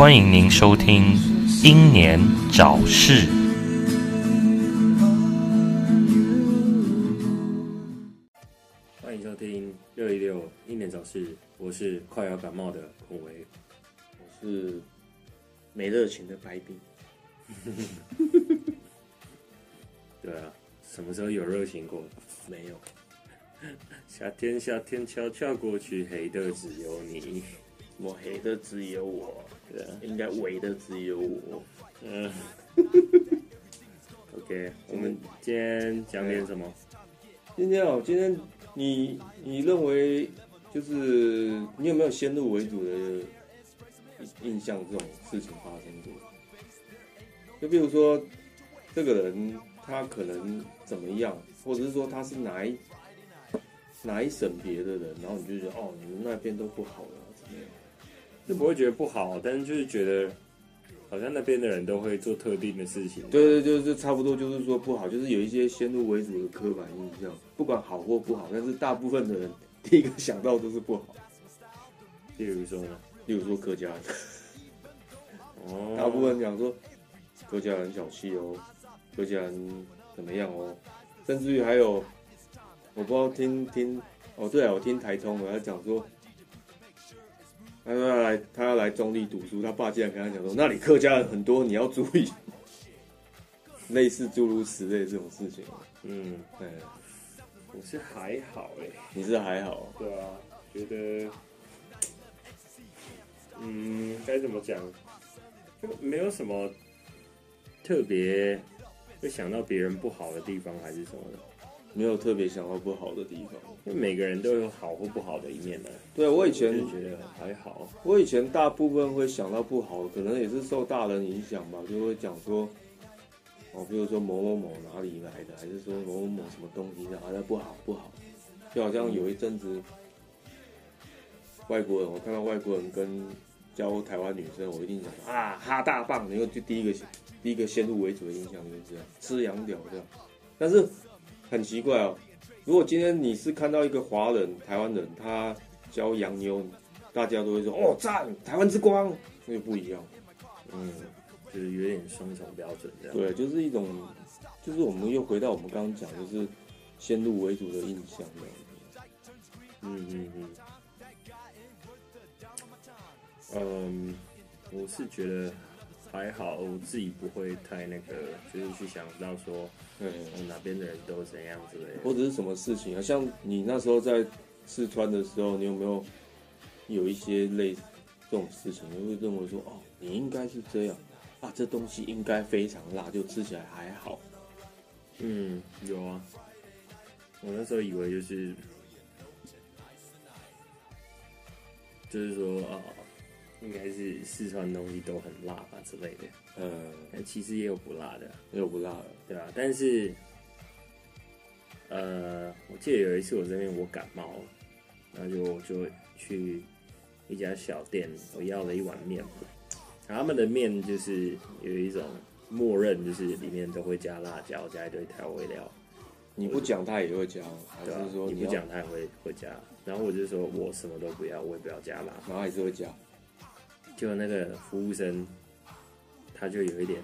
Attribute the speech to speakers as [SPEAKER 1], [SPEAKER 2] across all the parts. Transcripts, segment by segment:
[SPEAKER 1] 欢迎您收听《英年早逝》。
[SPEAKER 2] 欢迎收听六一六英年早逝，我是快要感冒的孔维。
[SPEAKER 3] 我是没热情的白冰。
[SPEAKER 2] 对啊，什么时候有热情过？
[SPEAKER 3] 没有，
[SPEAKER 2] 夏天夏天悄悄过去，黑的只有你。
[SPEAKER 3] 抹黑的只有我，
[SPEAKER 2] 对啊，
[SPEAKER 3] 应该围的只有我。
[SPEAKER 2] 嗯。OK，我们今天讲点什么？
[SPEAKER 3] 今天哦，今天你你认为就是你有没有先入为主的印象这种事情发生过？就比如说这个人他可能怎么样，或者是说他是哪一哪一省别的人，然后你就觉得哦，你们那边都不好了？
[SPEAKER 2] 就不会觉得不好，但是就是觉得好像那边的人都会做特定的事情。
[SPEAKER 3] 对对，就是差不多，就是说不好，就是有一些先入为主的刻板印象，不管好或不好，但是大部分的人第一个想到都是不好。
[SPEAKER 2] 例如说呢？
[SPEAKER 3] 例如说客家人，
[SPEAKER 2] 哦，
[SPEAKER 3] 大部分讲说客家人小气哦，客家人怎么样哦，甚至于还有我不知道听听哦，对啊，我听台通我要讲说。他说要来，他要来中立读书。他爸竟然跟他讲说：“那里客家人很多，你要注意。”类似诸如此类这种事情。
[SPEAKER 2] 嗯，
[SPEAKER 3] 对，
[SPEAKER 2] 我是还好哎，
[SPEAKER 3] 你是还好，
[SPEAKER 2] 对啊，觉得，嗯，该怎么讲，就没有什么特别会想到别人不好的地方，还是什么的。
[SPEAKER 3] 没有特别想到不好的地方。
[SPEAKER 2] 因为每个人都有好或不好的一面的。
[SPEAKER 3] 对我以前
[SPEAKER 2] 就觉得还好，
[SPEAKER 3] 我以前大部分会想到不好，可能也是受大人影响吧，就会讲说，哦，比如说某某某哪里来的，还是说某某某什么东西的，好像不好不好，就好像有一阵子，外国人我看到外国人跟教台湾女生，我一定讲啊哈大棒，然后就第一个第一个先入为主的印象就是这样，吃洋屌这样，但是很奇怪哦。如果今天你是看到一个华人、台湾人，他教洋妞，大家都会说哦赞，台湾之光，那就不一样。
[SPEAKER 2] 嗯，就是有点双重标准这样。
[SPEAKER 3] 对，就是一种，就是我们又回到我们刚刚讲，就是先入为主的印象这样子。
[SPEAKER 2] 嗯嗯嗯。嗯，我是觉得还好，我自己不会太那个，就是去想到说。嗯，哪边的人都怎样之类的，
[SPEAKER 3] 或者是什么事情啊？像你那时候在四川的时候，你有没有有一些类似这种事情？你会认为说，哦，你应该是这样啊，这东西应该非常辣，就吃起来还好。
[SPEAKER 2] 嗯，有啊。我那时候以为就是，就是说啊。应该是四川东西都很辣吧之类的，
[SPEAKER 3] 嗯，
[SPEAKER 2] 但其实也有不辣的，
[SPEAKER 3] 也有不辣的，
[SPEAKER 2] 对啊。但是，呃，我记得有一次我这边我感冒了，然后就我就去一家小店，我要了一碗面，然后他们的面就是有一种默认就是里面都会加辣椒，加一堆调味料。
[SPEAKER 3] 你不讲他也会加，还是说
[SPEAKER 2] 你不讲他也会会加？然后我就说我什么都不要，我也不要加辣，
[SPEAKER 3] 然后还是会加。
[SPEAKER 2] 就那个服务生，他就有一点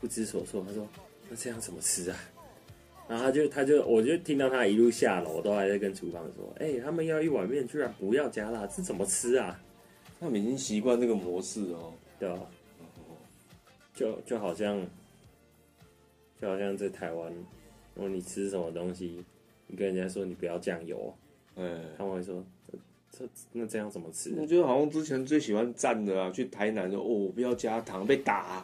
[SPEAKER 2] 不知所措。他说：“那这样怎么吃啊？”然后他就他就我就听到他一路下楼都还在跟厨房说：“哎，他们要一碗面，居然不要加辣，这怎么吃啊？”
[SPEAKER 3] 他们已经习惯这个模式哦，
[SPEAKER 2] 对吧？就就好像就好像在台湾，如果你吃什么东西，你跟人家说你不要酱油，
[SPEAKER 3] 嗯，
[SPEAKER 2] 他们会说。这那这样怎么吃？
[SPEAKER 3] 我觉得好像之前最喜欢蘸的啊，去台南的哦，不要加糖被打，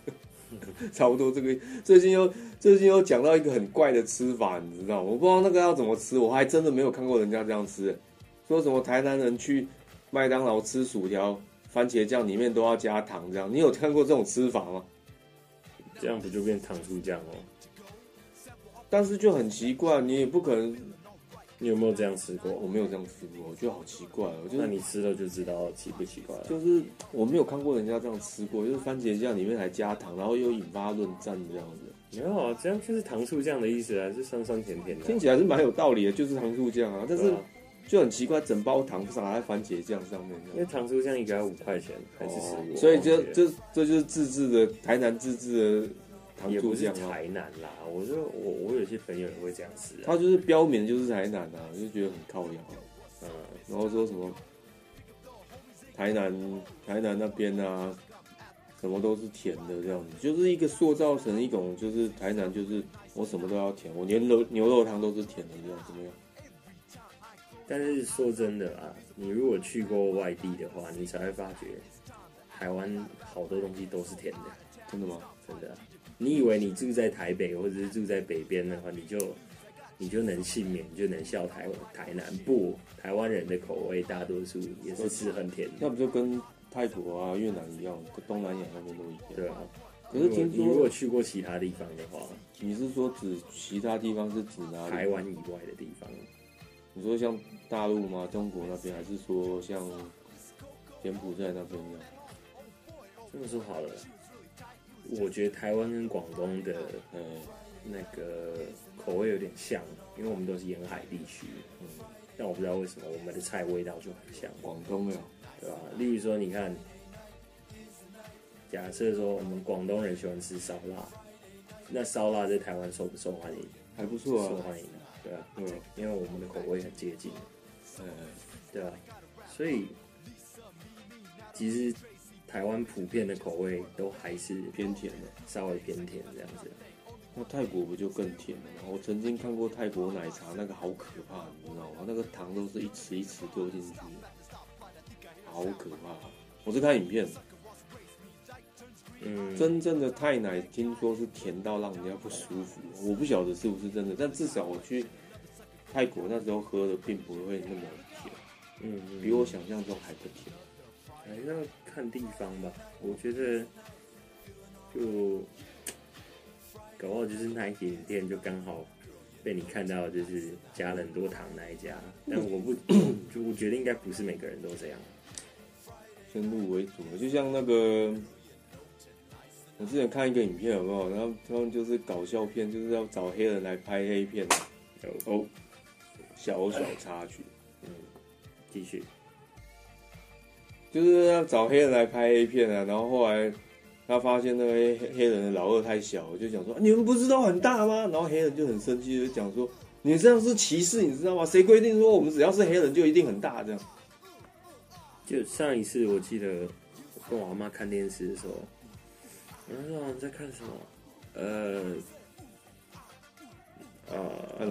[SPEAKER 3] 差不多这个。最近又最近又讲到一个很怪的吃法，你知道？我不知道那个要怎么吃，我还真的没有看过人家这样吃。说什么台南人去麦当劳吃薯条，番茄酱里面都要加糖，这样你有看过这种吃法吗？
[SPEAKER 2] 这样不就变糖醋酱哦？
[SPEAKER 3] 但是就很奇怪，你也不可能。
[SPEAKER 2] 你有没有这样吃过？
[SPEAKER 3] 我没有这样吃过，我觉得好奇怪。哦。就是
[SPEAKER 2] 那你吃了就知道奇不奇怪了。
[SPEAKER 3] 就是我没有看过人家这样吃过，就是番茄酱里面还加糖，然后又引发论战这样子。
[SPEAKER 2] 没有啊，这样就是糖醋酱的意思啊，是酸酸甜甜的。
[SPEAKER 3] 听起来是蛮有道理的，就是糖醋酱啊。但是就很奇怪，整包糖撒在番茄酱上面
[SPEAKER 2] 因为糖醋酱一个要五块钱还是十五、
[SPEAKER 3] 哦所以这
[SPEAKER 2] 我忘记了
[SPEAKER 3] 这这就是自制的台南自制的糖
[SPEAKER 2] 也不是。台南啦，我就我我有些朋友也会这样吃啊，
[SPEAKER 3] 他就是标明就是台南啊，就觉得很靠摇，
[SPEAKER 2] 嗯，
[SPEAKER 3] 然后说什么台南台南那边啊，什么都是甜的这样子，就是一个塑造成一种就是台南就是我什么都要甜，我连牛牛肉汤都是甜的这样怎么样？
[SPEAKER 2] 但是说真的啊，你如果去过外地的话，你才会发觉台湾好多东西都是甜的，
[SPEAKER 3] 真的吗？
[SPEAKER 2] 真的啊、你以为你住在台北或者是住在北边的话，你就你就能幸免，你就能笑台台南不？台湾人的口味大多数也是吃很甜的，
[SPEAKER 3] 那不就跟泰国啊、越南一样，跟东南亚那边都一样。
[SPEAKER 2] 对啊。
[SPEAKER 3] 可是听
[SPEAKER 2] 你如果去过其他地方的话，
[SPEAKER 3] 你是说指其他地方是指哪里？
[SPEAKER 2] 台湾以外的地方，
[SPEAKER 3] 你说像大陆吗？中国那边，还是说像柬埔寨那边一样？
[SPEAKER 2] 这么说好了，我觉得台湾跟广东的
[SPEAKER 3] 呃，
[SPEAKER 2] 那个口味有点像，因为我们都是沿海地区。嗯，但我不知道为什么我们的菜味道就很像，
[SPEAKER 3] 广东呀，
[SPEAKER 2] 对吧？例如说，你看，假设说我们广东人喜欢吃烧腊，那烧腊在台湾受不受欢迎？
[SPEAKER 3] 还不错啊。
[SPEAKER 2] 受欢迎，对吧？
[SPEAKER 3] 嗯，
[SPEAKER 2] 因为我们的口味很接近，
[SPEAKER 3] 嗯，
[SPEAKER 2] 对吧？所以其实台湾普遍的口味都还是
[SPEAKER 3] 偏甜的。
[SPEAKER 2] 稍微偏甜这样子。
[SPEAKER 3] 那泰国不就更甜了吗？我曾经看过泰国奶茶，那个好可怕，你知道吗？那个糖都是一匙一匙丢进去，好可怕。我是看影片，
[SPEAKER 2] 嗯，
[SPEAKER 3] 真正的泰奶听说是甜到让人家不舒服，我不晓得是不是真的，但至少我去泰国那时候喝的并不会那么甜，
[SPEAKER 2] 嗯，嗯
[SPEAKER 3] 比我想象中还不甜。
[SPEAKER 2] 还是要看地方吧。我觉得就搞不好就是那一间店就刚好被你看到，就是加了很多糖那一家。但我不，就我觉得应该不是每个人都这样。
[SPEAKER 3] 先入为主，就像那个，我之前看一个影片，有没有？然后他们就是搞笑片，就是要找黑人来拍黑片的。哦，小小插曲，嗯
[SPEAKER 2] 继续，
[SPEAKER 3] 就是要找黑人来拍黑片啊。然后后来他发现那个黑黑人的老二太小，就讲说、啊你们不是都很大吗？然后黑人就很生气，就讲说你这样是歧视，你知道吗？谁规定说我们只要是黑人就一定很大这样？
[SPEAKER 2] 就上一次我记得我跟我阿妈看电视的时候，然后说你在看什么？呃，呃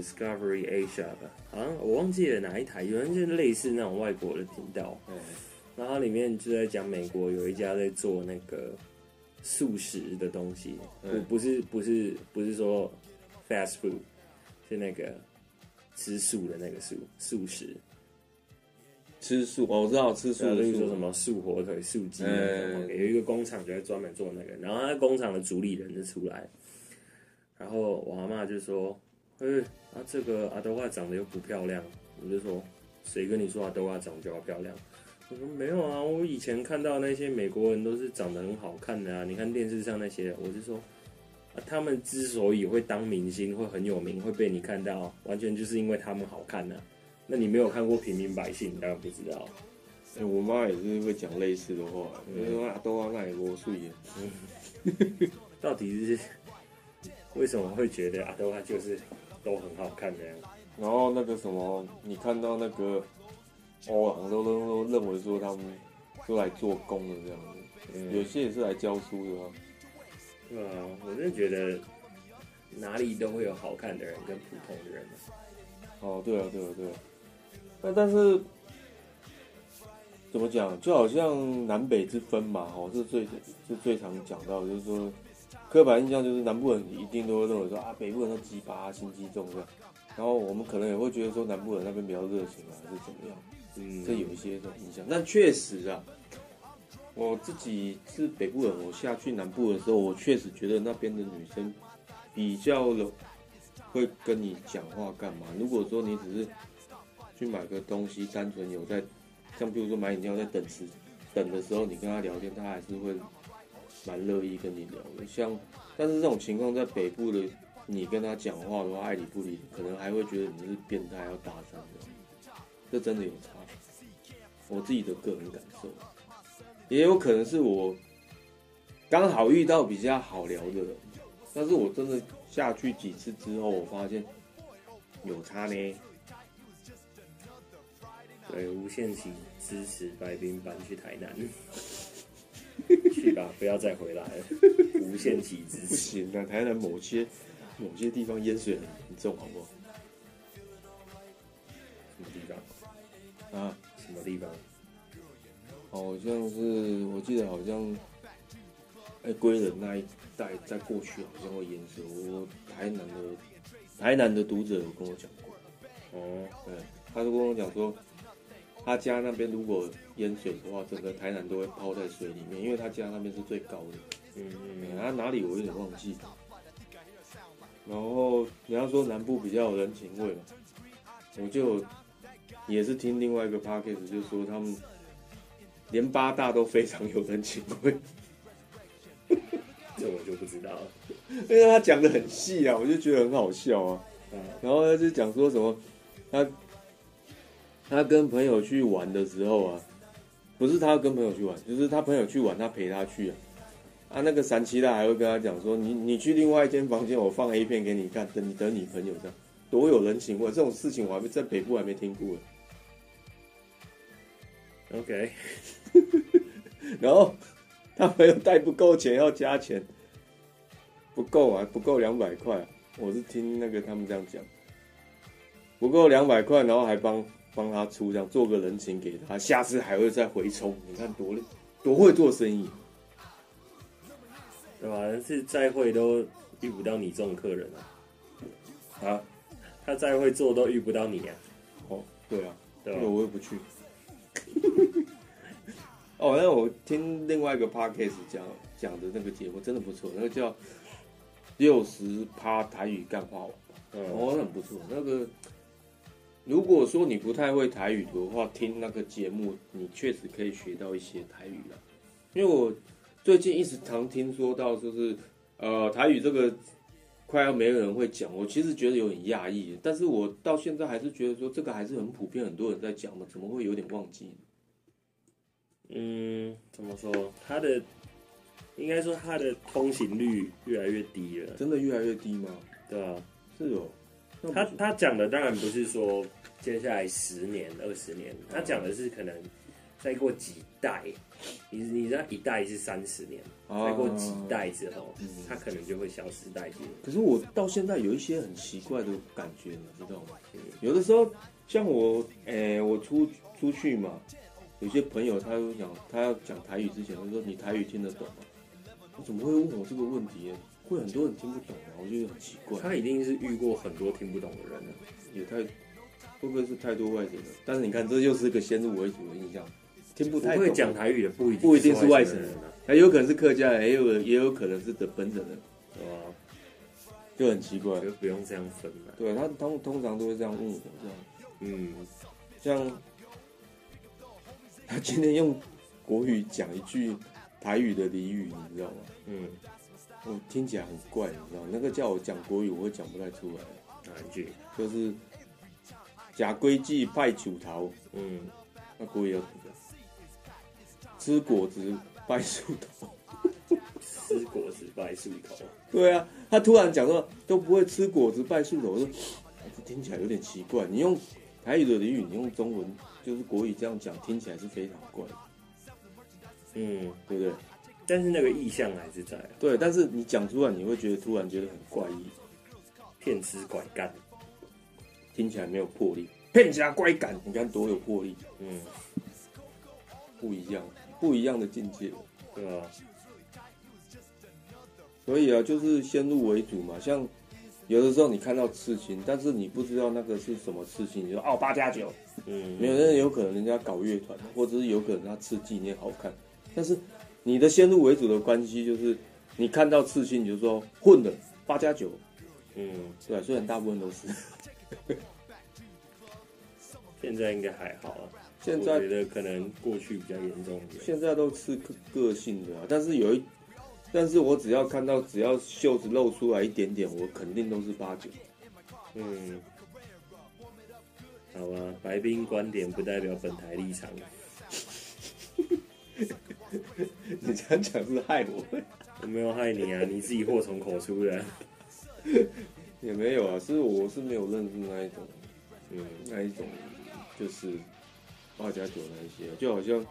[SPEAKER 2] ，Discovery Asia 吧，好像我忘记了哪一台，有人就类似那种外国的频道，
[SPEAKER 3] 嗯，
[SPEAKER 2] 然后它里面就在讲美国有一家在做那个素食的东西，不
[SPEAKER 3] 嗯
[SPEAKER 2] 不是不是不是说 fast food，是那个吃素的那个素素食，
[SPEAKER 3] 吃素，哦我知道吃素的素。
[SPEAKER 2] 例如说什么素火腿、素鸡那种，
[SPEAKER 3] 嗯
[SPEAKER 2] 有一个工厂就在专门做那个，然后他工厂的主理人就出来，然后我阿妈就说：“哎、啊这个阿德华长得又不漂亮。”我就说：“谁跟你说阿德华长得就要漂亮？”我说：“没有啊，我以前看到那些美国人都是长得很好看的啊，你看电视上那些，我就说。”啊，他们之所以会当明星，会很有名，会被你看到，完全就是因为他们好看呢、那你没有看过平民百姓，你当然不知道。
[SPEAKER 3] 哎，我妈也是会讲类似的话，就说啊，都啊，那也我素颜。
[SPEAKER 2] 到底是为什么会觉得阿多他就是都很好看这样？
[SPEAKER 3] 然后那个什么，你看到那个欧郎都都都认为说他们都来做工的这样子，有些也是来教书的啊。
[SPEAKER 2] 对啊，我真的觉得哪里都会有好看的人跟普通的人。
[SPEAKER 3] 哦，对啊，对啊，对啊。那但是怎么讲，就好像南北之分嘛，哦，是最是最常讲到的，就是说刻板印象就是南部人一定都会认为说啊，北部人都鸡巴、心机重这样。然后我们可能也会觉得说南部人那边比较热情啊，还是怎么样。
[SPEAKER 2] 嗯
[SPEAKER 3] 这有一些这种影响。但确实啊，我自己是北部人，我下去南部的时候，我确实觉得那边的女生比较了会跟你讲话干嘛。如果说你只是去买个东西，单纯有在，像比如说买饮料在等时等的时候，你跟她聊天，她还是会蛮乐意跟你聊的。像，但是这种情况在北部的，你跟他讲话的话，爱理不理，可能还会觉得你是变态要搭讪的。这真的有差。我自己的个人感受，也有可能是我刚好遇到比较好聊的人，但是我真的下去几次之后，我发现有差呢。
[SPEAKER 2] 对，无限期支持白冰搬去台南，去吧，不要再回来了。无限期支
[SPEAKER 3] 不
[SPEAKER 2] 持，
[SPEAKER 3] 行啊，台南某些某些地方淹水很严重，好不好？
[SPEAKER 2] 什么地方？
[SPEAKER 3] 啊，
[SPEAKER 2] 什么地方？
[SPEAKER 3] 好像是我记得好像，哎、归仁那一带在过去好像会淹水。我台南的台南的读者有跟我讲过，
[SPEAKER 2] 哦，
[SPEAKER 3] 对，他就跟我讲说，他家那边如果淹水的话，整个台南都会泡在水里面，因为他家那边是最高的。
[SPEAKER 2] 嗯
[SPEAKER 3] 嗯，
[SPEAKER 2] 嗯
[SPEAKER 3] 他哪里我有点忘记。然后你要说南部比较有人情味嘛，我就也是听另外一个 podcast 就说他们连八大都非常有人情味，
[SPEAKER 2] 这我就不知道了。
[SPEAKER 3] 因为他讲的很细啊，我就觉得很好笑啊。
[SPEAKER 2] 嗯
[SPEAKER 3] 然后他就讲说什么，他他跟朋友去玩的时候啊，不是他跟朋友去玩，就是他朋友去玩，他陪他去啊。啊，那个三七大还会跟他讲说，你你去另外一间房间，我放 A 片给你看，等你等你朋友这样，多有人情味。这种事情我还没在北部还没听过。
[SPEAKER 2] ，OK，
[SPEAKER 3] 然后他朋友带不够钱要加钱，不够啊，不够两百块。我是听那个他们这样讲，不够两百块，然后还帮帮他出，这样做个人情给他，下次还会再回冲。你看多多会做生意，
[SPEAKER 2] 对吧？但是再会都遇不到你这种客人啊，
[SPEAKER 3] 啊？
[SPEAKER 2] 他再会做都遇不到你啊，
[SPEAKER 3] 哦，对啊，
[SPEAKER 2] 对吧
[SPEAKER 3] 那？我又不去。哦，那我听另外一个 podcast 讲讲的那个节目真的不错，那个叫六十趴台语干话王。
[SPEAKER 2] 嗯，
[SPEAKER 3] 哦，很不错。那个，如果说你不太会台语的话，听那个节目，你确实可以学到一些台语啦。因为我最近一直常听说到，就是呃，台语这个快要没有人会讲，我其实觉得有点讶异。但是我到现在还是觉得说，这个还是很普遍，很多人在讲的，怎么会有点忘记？
[SPEAKER 2] 嗯，怎么说？它的应该说它的通行率越来越低了，
[SPEAKER 3] 真的越来越低吗？
[SPEAKER 2] 对啊？
[SPEAKER 3] 是哦，
[SPEAKER 2] 他他讲的当然不是说接下来十年、二十年，他讲的是可能再过几代，你你知道一代是三十年，再过几
[SPEAKER 3] 啊
[SPEAKER 2] 代之后
[SPEAKER 3] 嗯，
[SPEAKER 2] 他可能就会消失殆尽。
[SPEAKER 3] 可是我到现在有一些很奇怪的感觉，你知道吗？有的时候，像我，诶、我出出去嘛，有些朋友他会讲，他要讲台语之前，他说你台语听得懂吗？我怎么会问我这个问题？会很多人听不懂啊，我觉得很奇怪。
[SPEAKER 2] 他一定是遇过很多听不懂的人了。
[SPEAKER 3] 也太会不会是太多外省人？但是你看，这又是个先入为主的印象，听不
[SPEAKER 2] 不
[SPEAKER 3] 太懂。
[SPEAKER 2] 会讲台语的不一定
[SPEAKER 3] 不一定是外省人
[SPEAKER 2] 啊，
[SPEAKER 3] 还有可能是客家人，也有也有可能是的本省人，
[SPEAKER 2] 对吧？
[SPEAKER 3] 就很奇怪。
[SPEAKER 2] 就不用这样分了。
[SPEAKER 3] 对他，通通常都会这样问我这样。
[SPEAKER 2] 嗯，
[SPEAKER 3] 像他今天用国语讲一句台语的俚语，你知道吗？
[SPEAKER 2] 嗯，
[SPEAKER 3] 我听起来很怪，你知道？那个叫我讲国语，我会讲不太出来，
[SPEAKER 2] 哪一句？
[SPEAKER 3] 就是假规矩拜九桃，
[SPEAKER 2] 嗯，
[SPEAKER 3] 那国语要怎么讲？吃果子拜树头。
[SPEAKER 2] 吃果子拜树头。
[SPEAKER 3] 对啊，他突然讲说都不会吃果子拜树头，我说哎这听起来有点奇怪。你用台语的俚语，你用中文就是国语这样讲，听起来是非常怪的，
[SPEAKER 2] 嗯，
[SPEAKER 3] 对不对？
[SPEAKER 2] 但是那个意向还是在啊，
[SPEAKER 3] 对，但是你讲出来，你会觉得突然觉得很怪异，
[SPEAKER 2] 骗吃拐干。
[SPEAKER 3] 听起来没有魄力，骗家乖感，你看多有魄力，
[SPEAKER 2] 嗯，
[SPEAKER 3] 不一样，不一样的境界。
[SPEAKER 2] 对吧？
[SPEAKER 3] 所以啊，就是先入为主嘛。像有的时候你看到刺青，但是你不知道那个是什么刺青，你说哦八加九，
[SPEAKER 2] 嗯，
[SPEAKER 3] 没有，那有可能人家搞乐团，或者是有可能他刺纪念好看，但是你的先入为主的关系就是，你看到刺青你就说混的八加九，
[SPEAKER 2] 嗯，
[SPEAKER 3] 对吧、虽然大部分都是，
[SPEAKER 2] 现在应该还好啊。
[SPEAKER 3] 现在
[SPEAKER 2] 我觉得可能过去比较严重一点。
[SPEAKER 3] 现在都是个个性的啊，但是有一，但是我只要看到只要袖子露出来一点点，我肯定都是八九。
[SPEAKER 2] 嗯，好吧，白冰观点不代表本台立场。
[SPEAKER 3] 你这样讲是害我，
[SPEAKER 2] 我没有害你啊，你自己祸从口出的。
[SPEAKER 3] 也没有啊，是我是没有认识那一种，
[SPEAKER 2] 嗯，
[SPEAKER 3] 那一种就是八加九那一些，就好像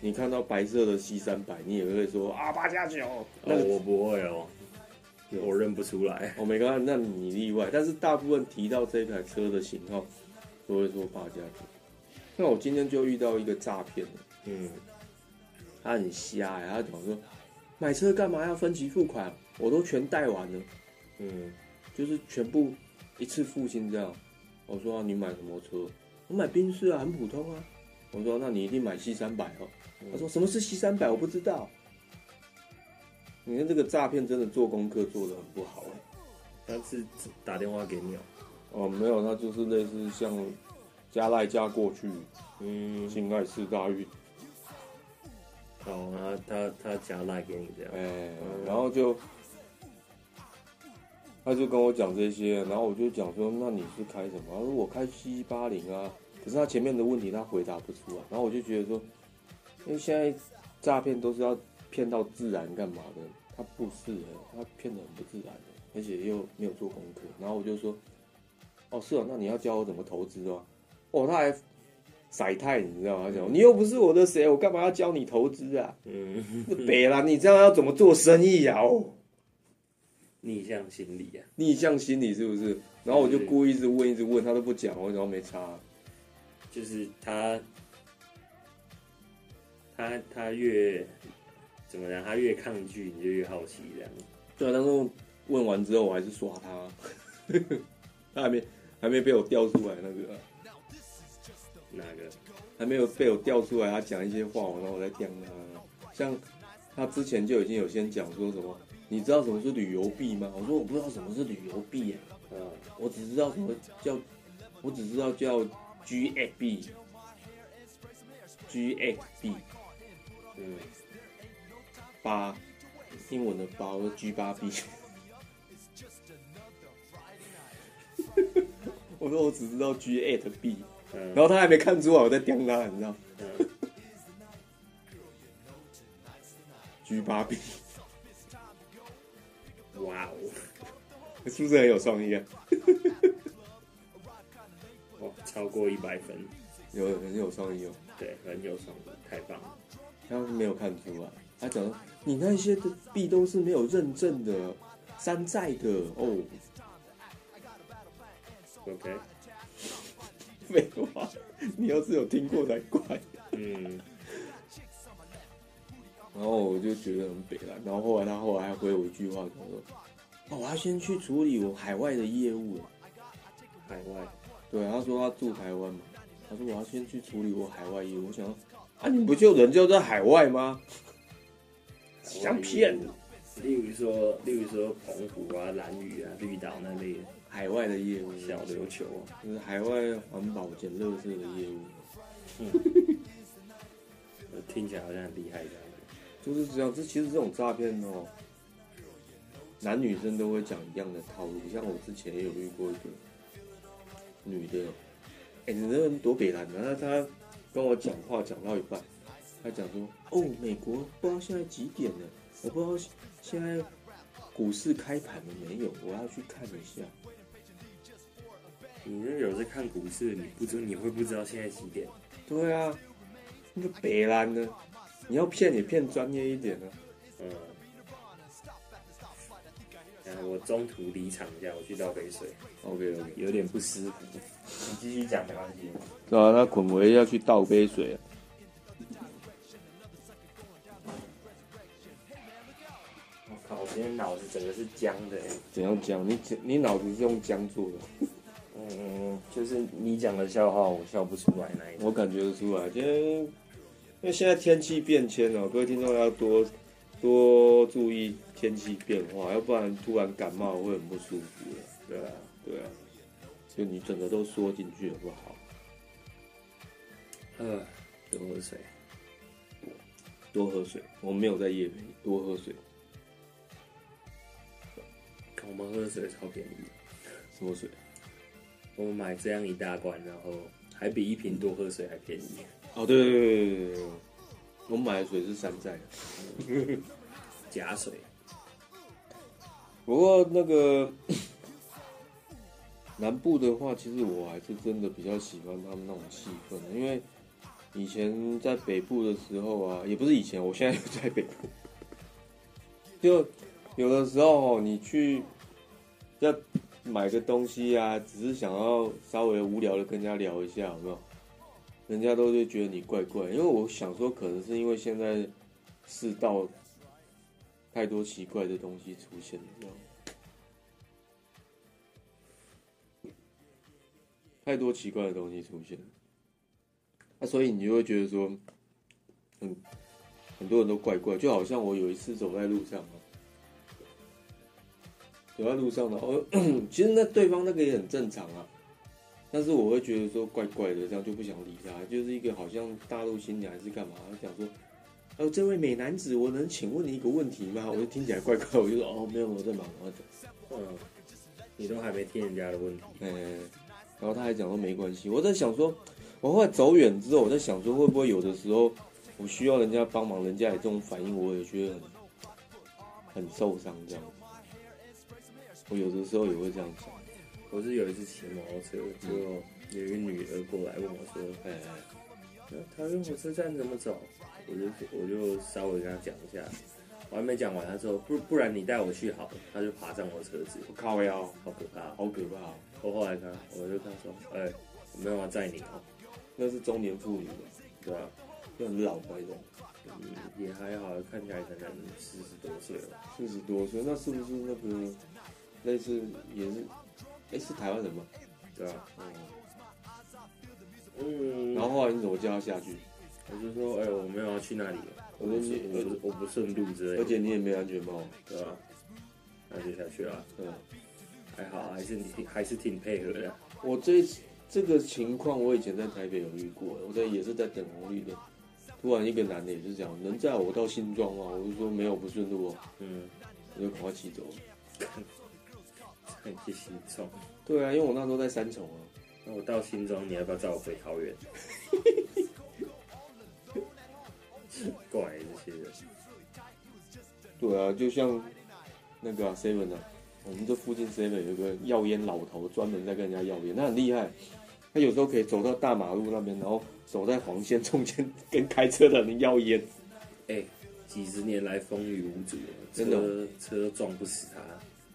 [SPEAKER 3] 你看到白色的 C 三百，你也会说啊八加九，那
[SPEAKER 2] 我不会哦，我认不出来。
[SPEAKER 3] 我没看到，那你例外。但是大部分提到这台车的型号，都会说八加九。那我今天就遇到一个诈骗的，
[SPEAKER 2] 嗯，
[SPEAKER 3] 他很瞎呀、他讲说买车干嘛要分期付款？我都全贷完了，
[SPEAKER 2] 嗯，
[SPEAKER 3] 就是全部一次付清这样。我说、啊、你买什么车？我买宾士啊，很普通啊。我说那你一定买 C 三百哦。他说什么是 C 三百？我不知道。你看这个诈骗真的做功课做的很不好哎、
[SPEAKER 2] 他是打电话给你哦。
[SPEAKER 3] 哦，没有，他就是类似像加赖加过去，
[SPEAKER 2] 嗯，
[SPEAKER 3] 性爱四大运，
[SPEAKER 2] 哦，他他他加赖给你这样。
[SPEAKER 3] 哎、然后就他就跟我讲这些，然后我就讲说，那你是开什么？他说我开 C 八零啊，可是他前面的问题他回答不出来，然后我就觉得说，因为现在诈骗都是要骗到自然干嘛的，他不是的，他骗的很不自然的，而且又没有做功课，然后我就说，哦是啊，那你要教我怎么投资哦，哦他还。甩太，你知道吗？他讲你又不是我的谁，我干嘛要教你投资啊？
[SPEAKER 2] 嗯，
[SPEAKER 3] 别啦，你这样要怎么做生意呀、哦，
[SPEAKER 2] 逆向心理啊。
[SPEAKER 3] 逆向心理是不是？然后我就故意一直问，一直问，他都不讲，我然后没差。
[SPEAKER 2] 就是他，他他越怎么样，他越抗拒，你就越好奇这样。
[SPEAKER 3] 对啊，但是问完之后，我还是耍他，他还没还没被我调出来那个，
[SPEAKER 2] 哪个？
[SPEAKER 3] 还没有被我调出来，他讲一些话，然后我再讲他。像他之前就已经有先讲说什么，你知道什么是旅游币吗？我说我不知道什么是旅游币呀、
[SPEAKER 2] 啊，
[SPEAKER 3] 我只知道什么叫，我只知道叫 GXB。GXB
[SPEAKER 2] 嗯，
[SPEAKER 3] 八，英文的八，我说 G 八 B。我说我只知道 G 8 B，然后他还没看出来我在刁他，你知道
[SPEAKER 2] 嗯
[SPEAKER 3] ，？G 八 B
[SPEAKER 2] 哇哦，
[SPEAKER 3] 是不是很有创意啊？
[SPEAKER 2] 哇，超过一百分，
[SPEAKER 3] 有很有创意哦。
[SPEAKER 2] 对，很有创意，太棒了。
[SPEAKER 3] 他没有看出来，他讲说你那些的币都是没有认证的，山寨的哦。
[SPEAKER 2] OK，
[SPEAKER 3] 废话，你要是有听过才怪。
[SPEAKER 2] 嗯，
[SPEAKER 3] 然后我就觉得很北蓝，然后后来他后来还回我一句话，跟我说：“哦，我要先去处理我海外的业务。
[SPEAKER 2] 海外，”
[SPEAKER 3] 对，他说他住台湾嘛，他说我要先去处理我海外业务。我想说啊，你不就人就在海外吗？想骗你
[SPEAKER 2] 例如说，例如说澎湖啊、蓝屿啊、绿岛那类的
[SPEAKER 3] 海外的业务，
[SPEAKER 2] 小琉球啊，
[SPEAKER 3] 就是海外环保捡垃圾的业务，
[SPEAKER 2] 呃 听起来好像很厉害这样。
[SPEAKER 3] 就是这样。这其实这种诈骗哦，男女生都会讲一样的套路。像我之前也有遇过一个女的，哎、你这人多北蓝的，那她跟我讲话讲到一半，她讲说：“哦，美国不知道现在几点了，我不知道现在股市开盘了没有，我要去看一下。”
[SPEAKER 2] 你那有在看股市，你不知你会不知道现在几点？
[SPEAKER 3] 对啊，那个北蓝呢，你要骗也骗专业一点啊。
[SPEAKER 2] 嗯。嗯，我中途离场一下，我去倒杯水
[SPEAKER 3] ，OK OK，
[SPEAKER 2] 有点不舒服。你继续讲没关系。
[SPEAKER 3] 对啊，那捆回要去倒杯水啊。
[SPEAKER 2] 我靠，我今天脑子整个是僵的欸。
[SPEAKER 3] 怎样僵？你你脑子是用姜做的，
[SPEAKER 2] 嗯嗯嗯，就是你讲的笑话，我笑不出来那一种。
[SPEAKER 3] 我感觉得出来。今天因为现在天气变迁哦，各位听众要多多注意天气变化，要不然突然感冒会很不舒服的。
[SPEAKER 2] 对啊，
[SPEAKER 3] 对啊，就你整个都缩进去了不好。
[SPEAKER 2] 呃，多喝水。
[SPEAKER 3] 多喝水，我们没有在夜陪，多喝水。
[SPEAKER 2] 我们喝的水超便宜，
[SPEAKER 3] 什么水？
[SPEAKER 2] 我们买这样一大罐，然后还比一瓶多喝水还便宜。
[SPEAKER 3] 哦，对对对对对对，我买的水是山寨的。
[SPEAKER 2] 假水，
[SPEAKER 3] 不过那个南部的话，其实我还是真的比较喜欢他们那种气氛，因为以前在北部的时候啊，也不是以前，我现在就在北部，就有的时候哦，你去要买个东西啊，只是想要稍微无聊的跟人家聊一下，有没有？人家都会觉得你怪怪，因为我想说，可能是因为现在世道太多奇怪的东西出现了，太多奇怪的东西出现了，那、所以你就会觉得说，很很多人都怪怪，就好像我有一次走在路上，走在路上然后 其实那对方那个也很正常啊，但是我会觉得说怪怪的，这样就不想理他，就是一个好像大陆新娘还是干嘛，他讲说。哦，这位美男子，我能请问你一个问题吗？我就听起来怪怪，我就说哦，没有，我在忙，我要走。
[SPEAKER 2] 嗯，你都还没听人家的问题，
[SPEAKER 3] 嗯，然后他还讲说没关系。我在想说，我后来走远之后，我在想说，会不会有的时候我需要人家帮忙，人家也这种反应，我也觉得很很受伤这样子。我有的时候也会这样想。
[SPEAKER 2] 我是有一次骑摩托车，就有一个女的过来问我说
[SPEAKER 3] 哎哎，：“
[SPEAKER 2] 那桃园火车站怎么走？”我就我就稍微跟她讲一下，我还没讲完，她说：“不不然你带我去好了。”她就爬上我车子，
[SPEAKER 3] 我靠腰，
[SPEAKER 2] 好可怕哦。
[SPEAKER 3] 好可怕哦！
[SPEAKER 2] 我后来跟她，我就跟她说：“哎、我没办法载你哦，
[SPEAKER 3] 那是中年妇女吧，
[SPEAKER 2] 对吧、
[SPEAKER 3] 就很老那种，
[SPEAKER 2] 嗯，也还好，看起来可能四十多岁了。
[SPEAKER 3] 四十多岁，那是不是那个类似也是？哎，是台湾人吗？
[SPEAKER 2] 对吧、
[SPEAKER 3] 哦。
[SPEAKER 2] 嗯，
[SPEAKER 3] 然后后来你怎么叫他下去？
[SPEAKER 2] 我就说：“哎、我没有要去那里，我我不我不顺路之类的，
[SPEAKER 3] 而且你也没安全帽，
[SPEAKER 2] 对吧、那就下去了，
[SPEAKER 3] 嗯。
[SPEAKER 2] 还好，还是挺还是挺配合的。
[SPEAKER 3] 我这这个情况，我以前在台北有遇过，我在也是在等红绿灯，突然一个男的也是这样，能载我到新庄吗？我就说没有，不顺路哦，
[SPEAKER 2] 嗯，
[SPEAKER 3] 我就赶快骑走。
[SPEAKER 2] 很去新庄。
[SPEAKER 3] 对啊，因为我那时候在三重啊，
[SPEAKER 2] 那我到新庄，你要不要载我回桃园？奇 怪，这些人。
[SPEAKER 3] 对啊，就像那个 Seven 啊，我们这附近 Seven 有个药烟老头，专门在跟人家要烟，他很厉害，他有时候可以走到大马路那边，然后走在黄线中间跟开车的人要烟。
[SPEAKER 2] 哎、几十年来风雨无阻，
[SPEAKER 3] 真的
[SPEAKER 2] 车撞不死他，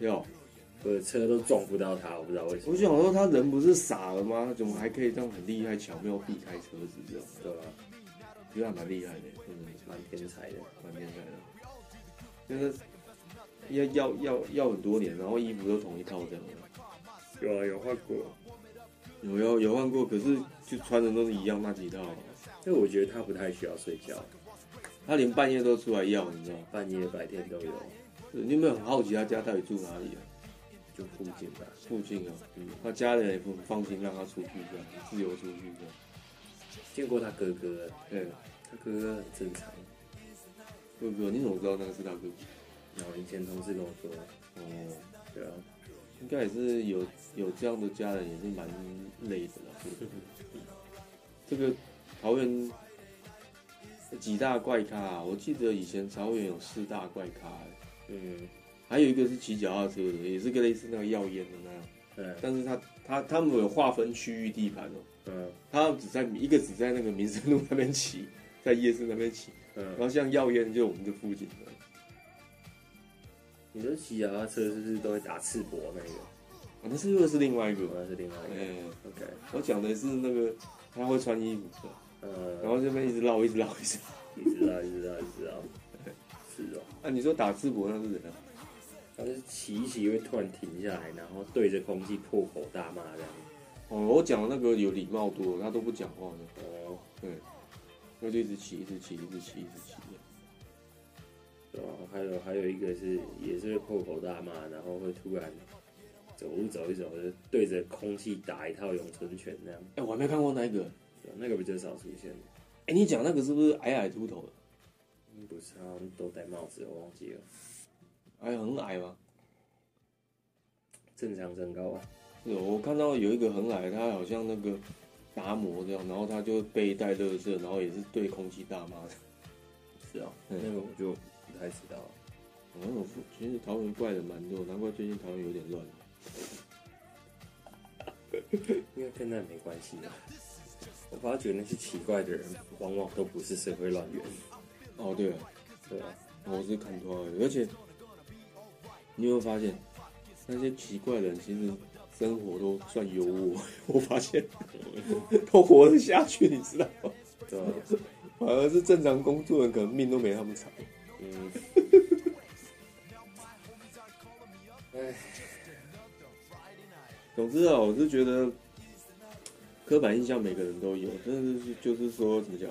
[SPEAKER 3] 要，
[SPEAKER 2] 我的车都撞不到他，我不知道为什么，
[SPEAKER 3] 我想说他人不是傻了吗？怎么还可以这样很厉害，巧妙避开车子这样？
[SPEAKER 2] 对吧？
[SPEAKER 3] 觉得还蛮厉害的，嗯，
[SPEAKER 2] 蛮天才的。
[SPEAKER 3] 蛮天才的。就是要要要要很多年，然后衣服都同一套这样。
[SPEAKER 2] 有啊，有换过。
[SPEAKER 3] 有有有换过，可是就穿的都是一样那几套。
[SPEAKER 2] 但我觉得他不太需要睡觉，
[SPEAKER 3] 他连半夜都出来要，你知道吗？
[SPEAKER 2] 半夜白天都有，
[SPEAKER 3] 你有没有很好奇他家到底住哪里啊？
[SPEAKER 2] 就附近吧。
[SPEAKER 3] 附近啊，嗯，他家人也不放心让他出去这样，自由出去这样。
[SPEAKER 2] 见过他哥哥，
[SPEAKER 3] 对，
[SPEAKER 2] 他哥哥很正常。
[SPEAKER 3] 哥哥，你怎么知道那个是他哥哥？
[SPEAKER 2] 然后以前同事跟我说，
[SPEAKER 3] 哦，
[SPEAKER 2] 对啊，
[SPEAKER 3] 应该也是有有这样的家人，也是蛮累的啦。这个桃园几大怪咖、啊，我记得以前桃园有四大怪咖、欸
[SPEAKER 2] 嗯，
[SPEAKER 3] 还有一个是骑脚踏车的，也是个类似那个药烟的那样，
[SPEAKER 2] 对，
[SPEAKER 3] 但是他他他们有划分区域地盘哦，
[SPEAKER 2] 嗯
[SPEAKER 3] 他只在一个只在那个民生路那边骑，在夜市那边骑，嗯然
[SPEAKER 2] 嗯，
[SPEAKER 3] 后像药烟就我们这附近的，
[SPEAKER 2] 你说骑脚踏车是不是都会打赤膊那个？
[SPEAKER 3] 啊，那是又是另外一个，
[SPEAKER 2] 那是另外一
[SPEAKER 3] 哎、
[SPEAKER 2] 个。OK，
[SPEAKER 3] 我讲的是那个他会穿衣服的，
[SPEAKER 2] 嗯，
[SPEAKER 3] 然后这边一直绕一直绕一直绕。
[SPEAKER 2] 一直绕，一直绕，一直道。是哦，
[SPEAKER 3] 啊，你说打赤膊那是怎样？
[SPEAKER 2] 他是骑一骑会突然停下来，然后对着空气破口大骂这样。
[SPEAKER 3] 哦，我讲的那个有礼貌多，他都不讲话的，
[SPEAKER 2] 哦，
[SPEAKER 3] 对，他就一直骑，一直骑，一直骑，一直骑。
[SPEAKER 2] 对啊，还有还有一个是也是会破口大骂，然后会突然走路走一走，就对着空气打一套咏春拳那样。
[SPEAKER 3] 哎、我还没看过那个。
[SPEAKER 2] 对啊那个比较少出现。
[SPEAKER 3] 哎、你讲那个是不是矮矮秃头的？
[SPEAKER 2] 嗯不是，好像都戴帽子，我忘记了。
[SPEAKER 3] 哎，很矮吗？
[SPEAKER 2] 正常身高啊，
[SPEAKER 3] 是哦我看到有一个很矮，他好像那个达摩这样，然后他就背一袋垃圾，然后也是对空气大骂的。
[SPEAKER 2] 是啊，
[SPEAKER 3] 嗯
[SPEAKER 2] 那个我就不太知道。
[SPEAKER 3] 好像有附其实桃园怪人蛮多，难怪最近桃园有点乱。
[SPEAKER 2] 应该跟那没关系的。我发觉那些奇怪的人，往往都不是社会乱源，
[SPEAKER 3] 哦，对啊，
[SPEAKER 2] 对啊？
[SPEAKER 3] 我是看出来的，而且你有没有发现，那些奇怪的人其实生活都算优渥，我发现都活得下去，你知道吗？
[SPEAKER 2] 对吧？
[SPEAKER 3] 反而是正常工作人可能命都没他们长。
[SPEAKER 2] 嗯。哎，
[SPEAKER 3] 总之啊，我是觉得刻板印象每个人都有，但是就是说怎么讲，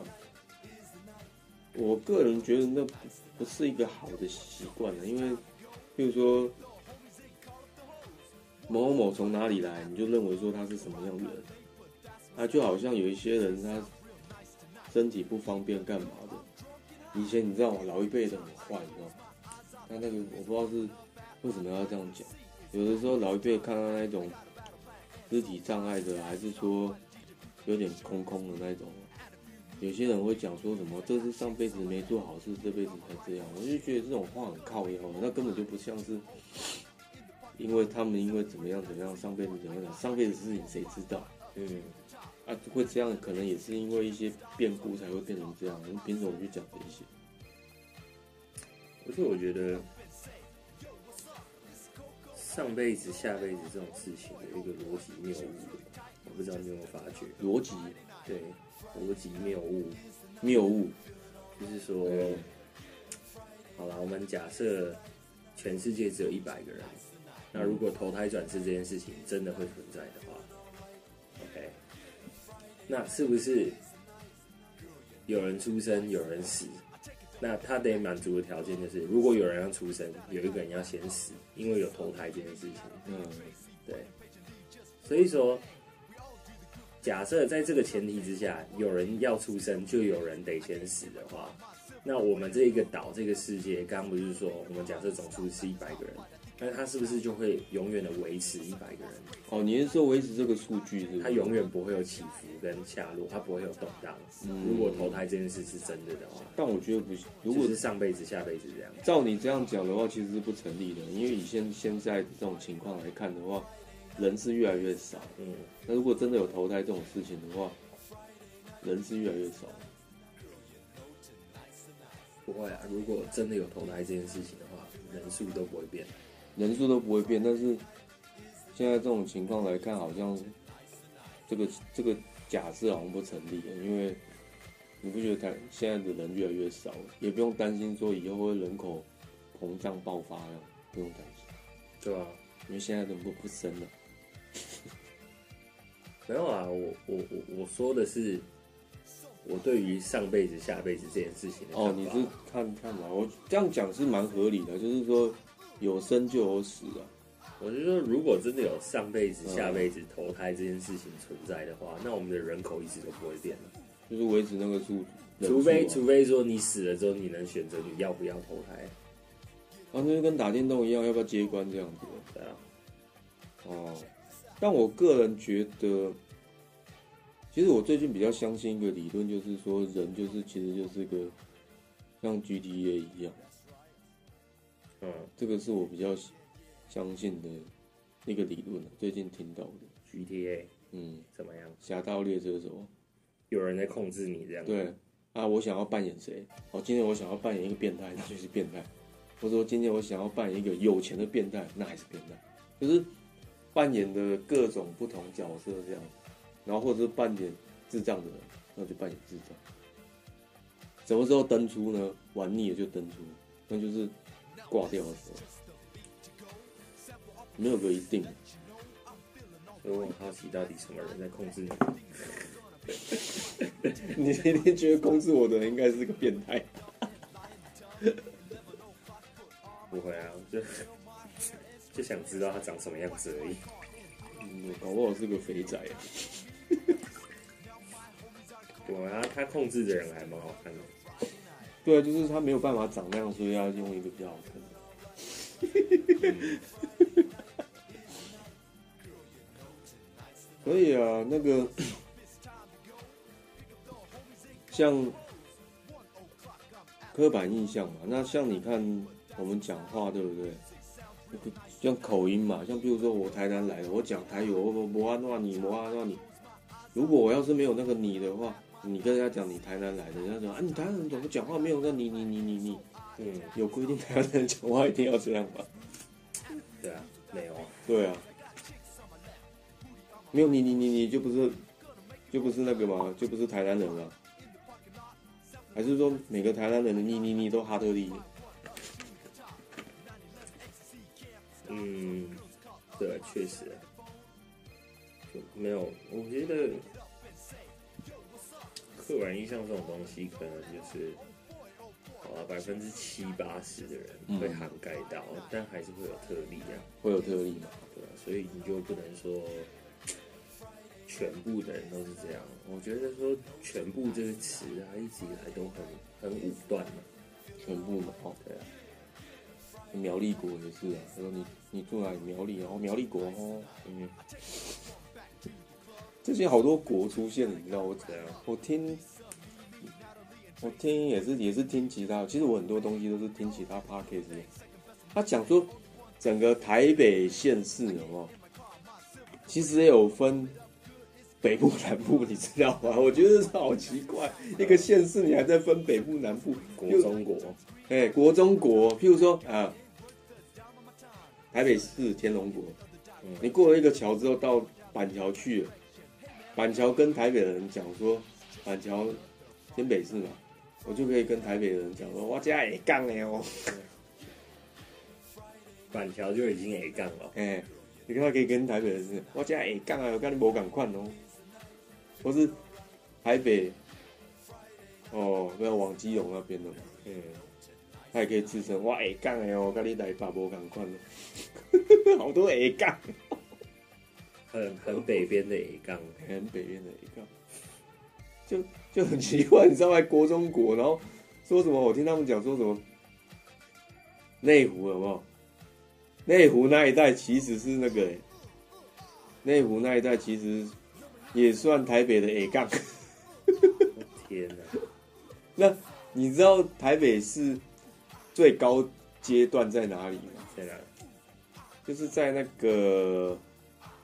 [SPEAKER 3] 我个人觉得那不不是一个好的习惯了，因为比如说某某某从哪里来，你就认为说他是什么样的人，啊，就好像有一些人他身体不方便干嘛的，以前你知道吗？老一辈的很坏，你知道吗？他那个我不知道是为什么要这样讲。有的时候老一辈看到那种肢体障碍的，还是说有点空空的那种，有些人会讲说什么这是上辈子没做好事，这辈子才这样。我就觉得这种话很靠腰，那根本就不像是因为他们因为怎么样怎么样，上辈子怎么样，上辈子事情谁知道？
[SPEAKER 2] 嗯，
[SPEAKER 3] 啊，会这样，可能也是因为一些变故才会变成这样。你凭什么去讲这些？
[SPEAKER 2] 而且我觉得上辈子、下辈子这种事情有一个逻辑谬误，我不知道你有没有发觉？
[SPEAKER 3] 逻辑
[SPEAKER 2] 对，逻辑谬误，
[SPEAKER 3] 谬误，
[SPEAKER 2] 就是说，
[SPEAKER 3] 嗯
[SPEAKER 2] 好了，我们假设全世界只有一百个人，那如果投胎转世这件事情真的会存在的话，OK，那是不是有人出生，有人死？那他得满足的条件就是，如果有人要出生，有一个人要先死，因为有投胎这件事情。
[SPEAKER 3] 嗯，
[SPEAKER 2] 对，所以说，假设在这个前提之下，有人要出生，就有人得先死的话，那我们这一个岛、这个世界，刚刚不是说我们假设总数是一百个人，那它是不是就会永远的维持一百个人？
[SPEAKER 3] 哦，你是说维持这个数据是不是？
[SPEAKER 2] 它永远不会有起伏跟下落，它不会有动荡。
[SPEAKER 3] 嗯
[SPEAKER 2] 如果投胎这件事是真的的话，
[SPEAKER 3] 但我觉得不行。如果
[SPEAKER 2] 就是上辈子、下辈子这样。
[SPEAKER 3] 照你这样讲的话，其实是不成立的，因为以现现在这种情况来看的话，人是越来越少。
[SPEAKER 2] 嗯，
[SPEAKER 3] 那如果真的有投胎这种事情的话，人是越来越少。
[SPEAKER 2] 不会啊。如果真的有投胎这件事情的话，人数都不会变。
[SPEAKER 3] 人数都不会变，但是现在这种情况来看，好像这个这个假设好像不成立了，因为你不觉得台现在的人越来越少，也不用担心说以后会人口膨胀爆发了，不用担心，
[SPEAKER 2] 对啊、
[SPEAKER 3] 因为现在人不不生了。
[SPEAKER 2] 没有啊，我我我我说的是，我对于上辈子、下辈子这件事情的看法
[SPEAKER 3] 哦，你是看看嘛，我这样讲是蛮合理的，就是说有生就有死啊。
[SPEAKER 2] 我是说，如果真的有上辈子、
[SPEAKER 3] 嗯
[SPEAKER 2] 下辈子投胎这件事情存在的话，那我们的人口一直都不会变的，
[SPEAKER 3] 就是维持那个数，人
[SPEAKER 2] 除非除非说你死了之后，你能选择你要不要投胎。
[SPEAKER 3] 啊，那就跟打电动一样，要不要接关这样子。
[SPEAKER 2] 对啊，
[SPEAKER 3] 哦，但我个人觉得，其实我最近比较相信一个理论，就是说人就是其实就是个像 GTA 一样，
[SPEAKER 2] 嗯
[SPEAKER 3] 这个是我比较相信的一个理论，最近听到的。
[SPEAKER 2] ，GTA
[SPEAKER 3] 嗯，
[SPEAKER 2] 怎么样？
[SPEAKER 3] 侠盗猎车手，
[SPEAKER 2] 有人在控制你这样？
[SPEAKER 3] 对啊，我想要扮演谁？哦，今天我想要扮演一个变态，那就是变态。或者说今天我想要扮演一个有钱的变态，那还是变态。就是扮演的各种不同角色这样，然后或者是扮演智障的人，那就扮演智障。什么时候登出呢？玩腻了就登出，那就是挂掉的时候，没有个一定。
[SPEAKER 2] 所以我很好奇，到底什么人在控制你？
[SPEAKER 3] 你一定觉得控制我的人应该是个变态。
[SPEAKER 2] 不会啊，就就想知道他长什么样子而已。
[SPEAKER 3] 嗯，搞不好是个肥仔啊。
[SPEAKER 2] 我啊，他控制的人还蛮好看的。
[SPEAKER 3] 对啊，就是他没有办法长那样，所以要用一个比较好看的。可以啊，那个像刻板印象嘛，那像你看我们讲话对不对？那个像口音嘛，像比如说我台南来的，我讲台语，我我摩阿诺你摩阿诺你。如果我要是没有那个你的话，你跟人家讲你台南来的，人家讲啊你台南人怎么讲话没有那你你你你你，
[SPEAKER 2] 嗯，
[SPEAKER 3] 有规定台南人讲话一定要这样吧？
[SPEAKER 2] 对啊，没有啊，
[SPEAKER 3] 对啊，没有你你你你就不是就不是那个嘛，就不是台南人了。还是说每个台南人的你你你都哈特利？
[SPEAKER 2] 嗯，对，确实，就没有。我觉得刻板印象这种东西，可能就是好了，百分之七八十的人会涵盖到，但还是会有特例啊，
[SPEAKER 3] 会有特例嘛？
[SPEAKER 2] 对啊，所以你就不能说全部的人都是这样。我觉得说全部这个词啊，一直以来都很很武断嘛。
[SPEAKER 3] 全部嘛，哦，
[SPEAKER 2] 对啊，
[SPEAKER 3] 苗栗国也是啊。他说你你住哪里？苗栗哦，苗栗国哦，
[SPEAKER 2] 嗯，
[SPEAKER 3] 最近好多国出现，你知道我
[SPEAKER 2] 怎样，
[SPEAKER 3] 我听，我听也是也是听其他，其实我很多东西都是听其他 podcast。他讲说整个台北县市有没有，其实也有分北部南部，你知道吗？我觉得是好奇怪，一个县市你还在分北部南部，
[SPEAKER 2] 国中国，
[SPEAKER 3] 哎、国中国，譬如说啊，台北市天龙国，
[SPEAKER 2] 嗯。
[SPEAKER 3] 你过了一个桥之后到板桥去了，板桥跟台北的人讲说，板桥天北市嘛，我就可以跟台北的人讲说，我家也杠了哦，
[SPEAKER 2] 板桥就已经也杠了。
[SPEAKER 3] 哎、你看他可以跟台北人讲，我家也杠啊，我跟你无赶快哦，或是台北，哦，不要往基隆那边的嘛，
[SPEAKER 2] 嗯，
[SPEAKER 3] 他也可以自称我 A 杠的哦，跟你台北无赶快哦，好多 A 杠。
[SPEAKER 2] 很很北边的 A 杠。
[SPEAKER 3] 很北边的一个，就就很奇怪，你知道吗？国中国，然后说什么？我听他们讲说什么内湖有没有？内湖那一带其实是那个、欸，内湖那一带其实也算台北的 A 杠。
[SPEAKER 2] 天哪！
[SPEAKER 3] 那你知道台北市最高阶段在哪里吗？
[SPEAKER 2] 在哪？
[SPEAKER 3] 就是在那个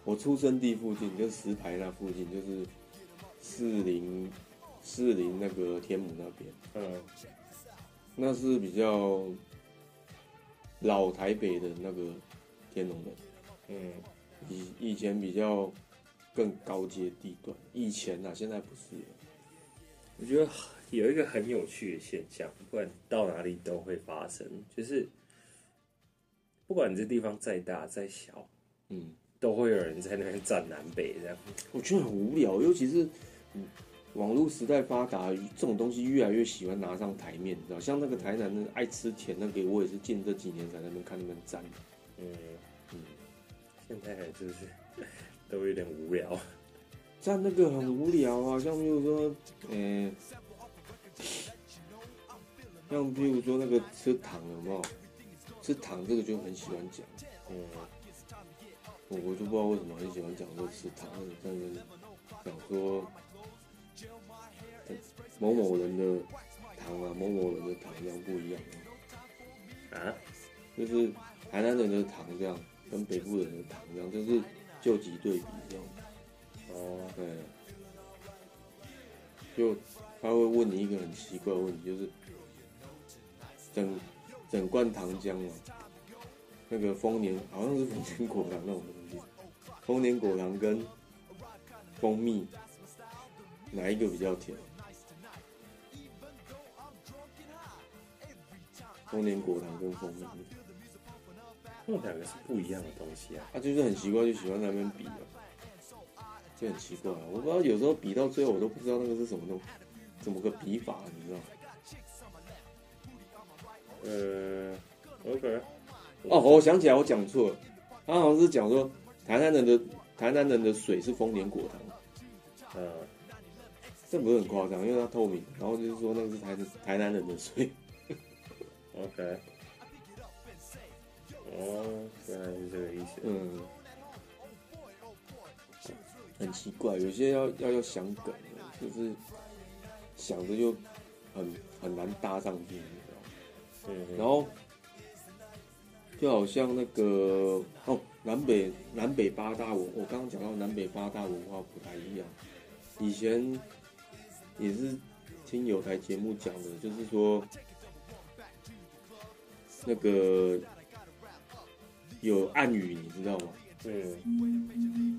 [SPEAKER 3] 我出生地附近，就石牌那附近，就是四零四零那个天母那边，
[SPEAKER 2] 嗯，
[SPEAKER 3] 那是比较老台北的那个天龙人，
[SPEAKER 2] 嗯，
[SPEAKER 3] 以以前比较更高阶地段，以前啊，现在不是了。
[SPEAKER 2] 我觉得有一个很有趣的现象，不管到哪里都会发生，就是不管你这地方再大再小，
[SPEAKER 3] 嗯，
[SPEAKER 2] 都会有人在那边站南北这样。
[SPEAKER 3] 我觉得很无聊，尤其是嗯，网络时代发达，这种东西越来越喜欢拿上台面，你知道？像那个台南的爱吃甜那个，我也是近这几年才在那边看他们站。
[SPEAKER 2] 嗯
[SPEAKER 3] 嗯，
[SPEAKER 2] 现在还就是 都有点无聊。
[SPEAKER 3] 站那个很无聊啊，像比如说，呃、像譬如说那个吃糖有没有？吃糖这个就很喜欢讲，
[SPEAKER 2] 嗯，
[SPEAKER 3] 我我就不知道为什么很喜欢讲说吃糖，在那边讲说呃某某人的糖啊，某某人的糖这样不一样，
[SPEAKER 2] 啊，
[SPEAKER 3] 就是台南人的糖这样，跟北部人的糖这样，就是救急对比这样。
[SPEAKER 2] 哦，
[SPEAKER 3] 对，就他会问你一个很奇怪的问题，就是整整罐糖浆嘛，那个丰年好像是丰年果糖那种东西，丰年果糖跟蜂蜜哪一个比较甜？丰年果糖跟蜂蜜，
[SPEAKER 2] 那两个是不一样的东西啊。
[SPEAKER 3] 他、就是很奇怪，就喜欢在那边比啊，就很奇怪啊。我不知道有时候比到最后，我都不知道那个是什么东，怎么个比法，你知道吗？
[SPEAKER 2] 呃，OK，
[SPEAKER 3] 哦，我想起来，我讲错了，他好像是讲说台南人的台南人的水是丰年果糖，
[SPEAKER 2] 呃，
[SPEAKER 3] 这不是很夸张，因为它透明，然后就是说那个是台台南人的水，
[SPEAKER 2] OK，哦，原来是这个意思。
[SPEAKER 3] 嗯，很奇怪，有些要要要想梗，就是想着就很很难搭上去，然后就好像那个哦，南北南北八大文，我刚刚讲到南北八大文化不太一样。以前也是听有台节目讲的，就是说那个有暗语，你知道吗？
[SPEAKER 2] 嗯，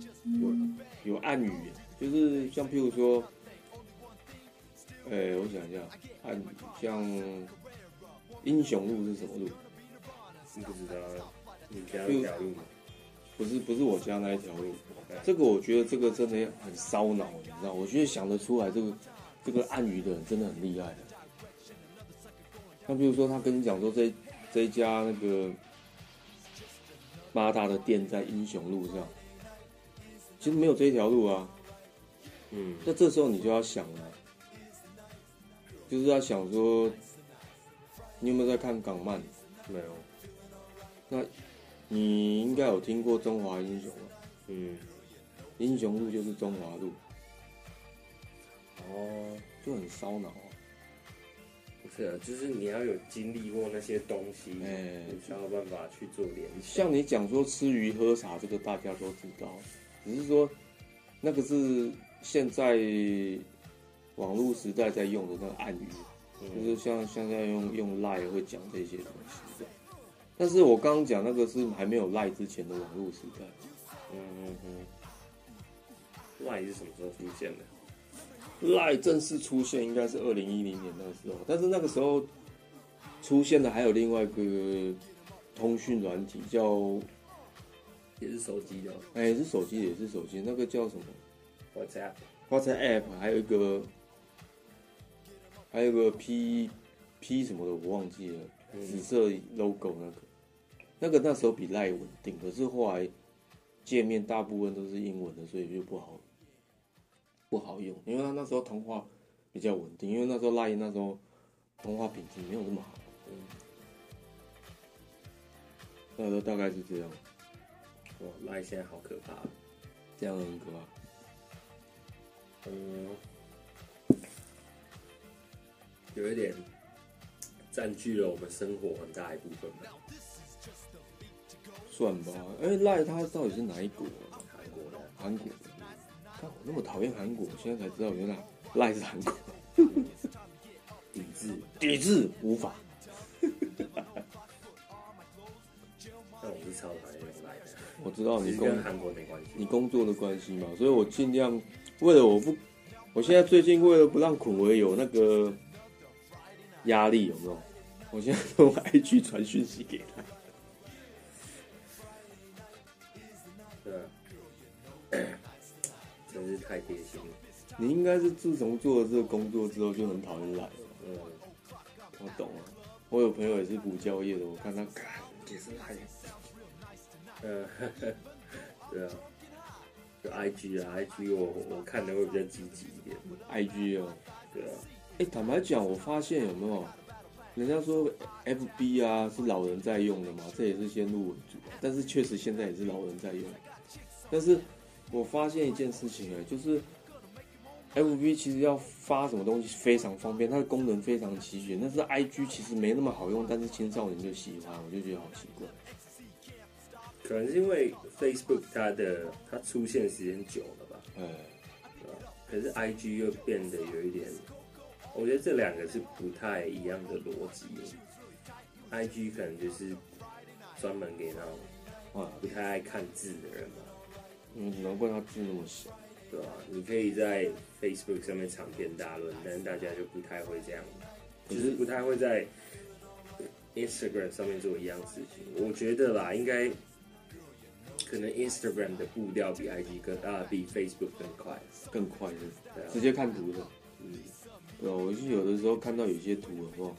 [SPEAKER 3] 有有暗语，就是像譬如说，呃、我想一下，暗语像英雄路是什么路？
[SPEAKER 2] 不知道你家有条路吗？
[SPEAKER 3] 不是不是我家那一条路，这个我觉得这个真的很烧脑，你知道？我觉得想得出来这个这个暗语的人真的很厉害。的。那比如说他跟你讲说这这一家那个八大的店在英雄路上，其实没有这一条路啊。
[SPEAKER 2] 嗯，
[SPEAKER 3] 那这时候你就要想了，就是要想说，你有没有在看港漫？
[SPEAKER 2] 没有，那
[SPEAKER 3] 你应该有听过中华英雄吧？
[SPEAKER 2] 嗯，
[SPEAKER 3] 英雄路就是中华路，
[SPEAKER 2] 哦，
[SPEAKER 3] 就很烧脑啊。
[SPEAKER 2] 不是啊，就是你要有经历过那些东西，
[SPEAKER 3] 哎
[SPEAKER 2] 你才有办法去做联想。
[SPEAKER 3] 像你讲说吃鱼喝茶，这个大家都知道，只是说那个是现在网络时代在用的那个暗语，就
[SPEAKER 2] 嗯
[SPEAKER 3] 是像现在用用赖会讲这些东西。但是我刚刚讲那个是还没有赖之前的网络时代，
[SPEAKER 2] 嗯嗯嗯，赖是什么时候出现的？
[SPEAKER 3] 赖正式出现应该是二零一零年那个时候，但是那个时候出现的还有另外一个通讯软体叫，
[SPEAKER 2] 也是手机的哦
[SPEAKER 3] 哎、是手机也是手机，那个叫什么
[SPEAKER 2] ？WhatsApp。
[SPEAKER 3] WhatsApp App，还有一个，还有一个 P P 什么的，我忘记了，紫
[SPEAKER 2] 嗯
[SPEAKER 3] 色 logo 那个，那个那时候比 Line 稳定，可是后来界面大部分都是英文的，所以就不好不好用，因为它那时候通话比较稳定，因为那时候 Line 那时候通话品质没有那么好，
[SPEAKER 2] 嗯，
[SPEAKER 3] 那时候大概是这样，
[SPEAKER 2] 哇，赖现在好可怕。
[SPEAKER 3] 这样很可怕。
[SPEAKER 2] 嗯，有一点占据了我们生活很大一部分吧。
[SPEAKER 3] 算吧，哎、赖他到底是哪一国啊？
[SPEAKER 2] 韩国的，
[SPEAKER 3] 韩国的。但我那么讨厌韩国，现在才知道原来赖是韩国。
[SPEAKER 2] 抵制，
[SPEAKER 3] 抵制无法。
[SPEAKER 2] 但我是超讨厌用赖的，
[SPEAKER 3] 我知道你工
[SPEAKER 2] 跟韩国没关系。
[SPEAKER 3] 你工作的关系嘛，所以我尽量为了我不，我现在最近为了不让孔维有那个压力，有没有？我现在都用 IG 传讯息给他。
[SPEAKER 2] 对啊，真是太贴心了。
[SPEAKER 3] 你应该是自从做了这个工作之后就很讨厌来了。
[SPEAKER 2] 嗯，
[SPEAKER 3] 我懂了，我有朋友也是补教业的，我看他干也是赖。
[SPEAKER 2] 呃，对啊，就 IG 啊，IG 我我看的会比较积极一点。
[SPEAKER 3] IG 哦，
[SPEAKER 2] 对啊，
[SPEAKER 3] 哎、坦白讲，我发现有没有，人家说 FB 啊是老人在用的嘛，这也是先入为主啊，但是确实现在也是老人在用。但是我发现一件事情哎、就是 FB 其实要发什么东西非常方便，它的功能非常齐全，但是 IG 其实没那么好用，但是青少年就喜欢，我就觉得好奇怪。
[SPEAKER 2] 可能是因为 Facebook 它的它出现时间久了吧，
[SPEAKER 3] 哎，
[SPEAKER 2] 对吧？可是 IG 又变得有一点，我觉得这两个是不太一样的逻辑。IG 可能就是专门给那种
[SPEAKER 3] 啊，
[SPEAKER 2] 不太爱看字的人嘛，
[SPEAKER 3] 嗯，难怪他字那么小。
[SPEAKER 2] 对吧？你可以在 Facebook 上面长篇大论，但是大家就不太会这样，就是是不太会在 Instagram 上面做一样事情。我觉得啦，应该可能 Instagram 的步调比 IG 更啊比 Facebook 更快，
[SPEAKER 3] 更快是，
[SPEAKER 2] 对啊
[SPEAKER 3] 直，接看图的。
[SPEAKER 2] 嗯，
[SPEAKER 3] 对啊，我是有的时候看到有些图有没有，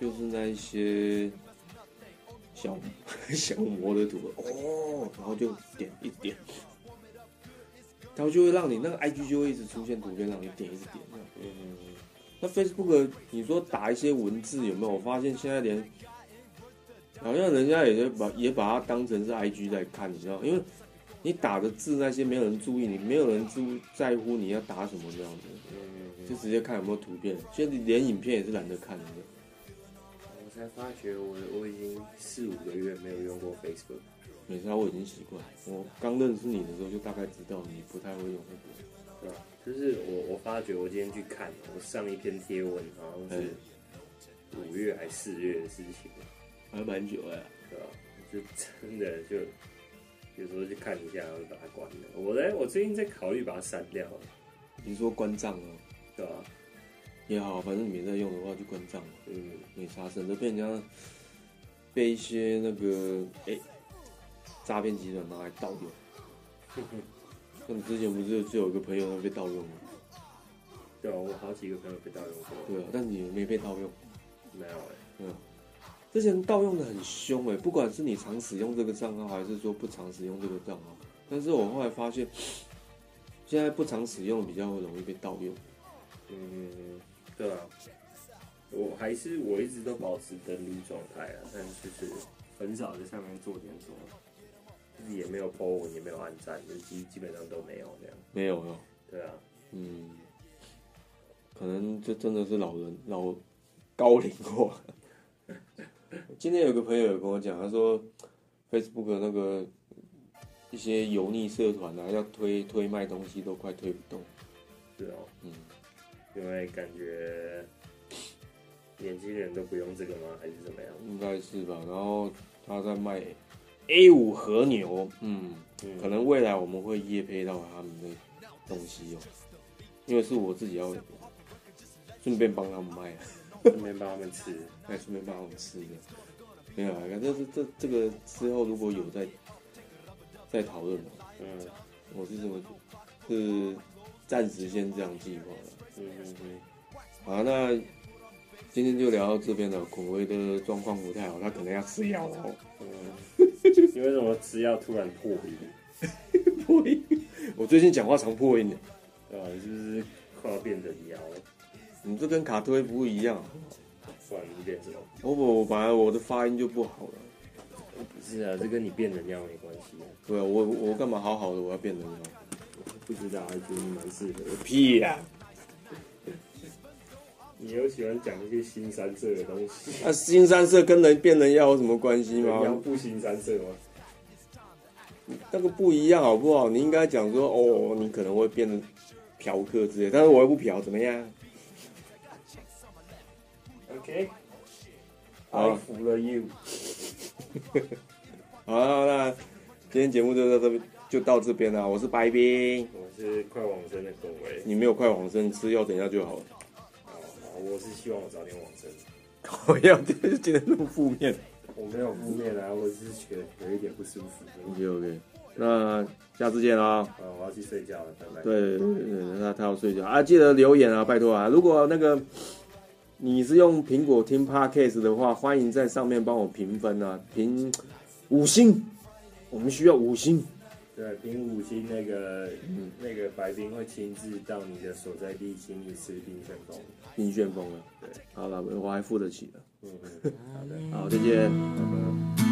[SPEAKER 3] 就是那一些小 小魔的图哦，然后就点一点，然后就会让你那个 IG 就会一直出现图片，让你点一直点。
[SPEAKER 2] 嗯，
[SPEAKER 3] 那 Facebook 你说打一些文字有没有？我发现现在连好像人家也是把也把它当成是 IG 在看，你知道？因为你打的字那些没有人注意，你没有人注在乎你要打什么这样子，
[SPEAKER 2] 嗯，
[SPEAKER 3] 就直接看有没有图片。现在连影片也是懒得看的。
[SPEAKER 2] 我才发觉我我已经四五个月没有用过 Facebook。
[SPEAKER 3] 没事啊，我已经习惯。我刚认识你的时候就大概知道你不太会用那个。
[SPEAKER 2] 对吧？就是我我发觉我今天去看，我上一篇贴文好像是五月还四月的事情，
[SPEAKER 3] 还蛮久哎、
[SPEAKER 2] 对吧？就真的就有时候去看一下，然后把它关了。我在我最近在考虑把它删掉了，
[SPEAKER 3] 你说关账哦，
[SPEAKER 2] 对吧？
[SPEAKER 3] 也好，反正你没在用的话就关账嘛，
[SPEAKER 2] 嗯，
[SPEAKER 3] 没差，省都被人家被一些那个哎诈骗集团拿来盗用。像之前不是就有一个朋友他被盗用吗，
[SPEAKER 2] 对啊，我好几个朋友被盗用过，
[SPEAKER 3] 对啊，但是你没被盗用。
[SPEAKER 2] 没有哎、
[SPEAKER 3] 之前盗用的很凶哎、不管是你常使用这个账号，还是说不常使用这个账号，但是我后来发现，现在不常使用比较容易被盗用。
[SPEAKER 2] 嗯，对啊，我还是我一直都保持登录状态啊，但就是很少在上面做点什么，就是也没有 po 文，也没有按赞，就基基本上都没有这样。
[SPEAKER 3] 没有哦，
[SPEAKER 2] 对啊，
[SPEAKER 3] 嗯，可能这真的是老人老高龄化。今天有个朋友有跟我讲，他说 Facebook 那个一些油腻社团啊，要推推卖东西都快推不动。
[SPEAKER 2] 是哦，
[SPEAKER 3] 嗯，
[SPEAKER 2] 因为感觉年轻人都不用这个吗？还是怎么样？
[SPEAKER 3] 应该是吧。然后他在卖 A 五和牛，嗯，
[SPEAKER 2] 嗯，
[SPEAKER 3] 可能未来我们会业配到他们的东西哦，因为是我自己要顺便帮他们卖，
[SPEAKER 2] 顺便帮他们吃。
[SPEAKER 3] 还顺便帮他们吃的。没有啊，反正是这这个之后如果有再再讨论嘛，
[SPEAKER 2] 嗯
[SPEAKER 3] 我是这么是暂时先这样计划了。
[SPEAKER 2] 嗯嗯嗯，
[SPEAKER 3] 好，那今天就聊到这边了。孔威的状况不太好，他可能要吃药哦。
[SPEAKER 2] 嗯，你为什么吃药突然破音？
[SPEAKER 3] 破音，我最近讲话常破音的。
[SPEAKER 2] 对吧？你是不是快要变成妖了？
[SPEAKER 3] 你这跟卡推不一样。
[SPEAKER 2] 不然你变什么？
[SPEAKER 3] 我我本来我的发音就不好了。
[SPEAKER 2] 不是啊，这跟你变人妖没关系啊。
[SPEAKER 3] 对啊，我我干嘛好好的我要变人妖？
[SPEAKER 2] 不知道，还觉得你蛮适合的。
[SPEAKER 3] 屁呀、
[SPEAKER 2] 你又喜欢讲一些新三色的东西，
[SPEAKER 3] 那、新三色跟人变人妖有什么关系吗
[SPEAKER 2] 妖
[SPEAKER 3] 吗？
[SPEAKER 2] 不新三色吗？
[SPEAKER 3] 那个不一样好不好？你应该讲说哦，你可能会变得嫖客之类，但是我又不嫖，怎么样？
[SPEAKER 2] OK，
[SPEAKER 3] 好
[SPEAKER 2] I 服了 you。
[SPEAKER 3] 好了，那今天节目就到这边，就到这边了。我是白冰，
[SPEAKER 2] 我是快往生的龚维。
[SPEAKER 3] 你没有快往生，吃药等一下就好了。
[SPEAKER 2] 好，好，我是希望我早点往生。
[SPEAKER 3] 我要今天那么负面。
[SPEAKER 2] 我没有负面啊，我只是觉得有一点不舒服。
[SPEAKER 3] OK OK，那下次见啦。
[SPEAKER 2] 啊，我要去睡觉了，拜拜。
[SPEAKER 3] 对对对，他他要睡觉啊，记得留言啊，拜托啊。如果那个你是用苹果听 Podcast 的话，欢迎在上面帮我评分啊，评五星，我们需要五星。
[SPEAKER 2] 对，评五星那个、那个白冰会亲自到你的所在地，请你吃冰旋风。
[SPEAKER 3] 冰旋风了，
[SPEAKER 2] 对，
[SPEAKER 3] 好了，我还付得起的。
[SPEAKER 2] 嗯嗯，好的，
[SPEAKER 3] 好，再见。
[SPEAKER 2] 拜拜。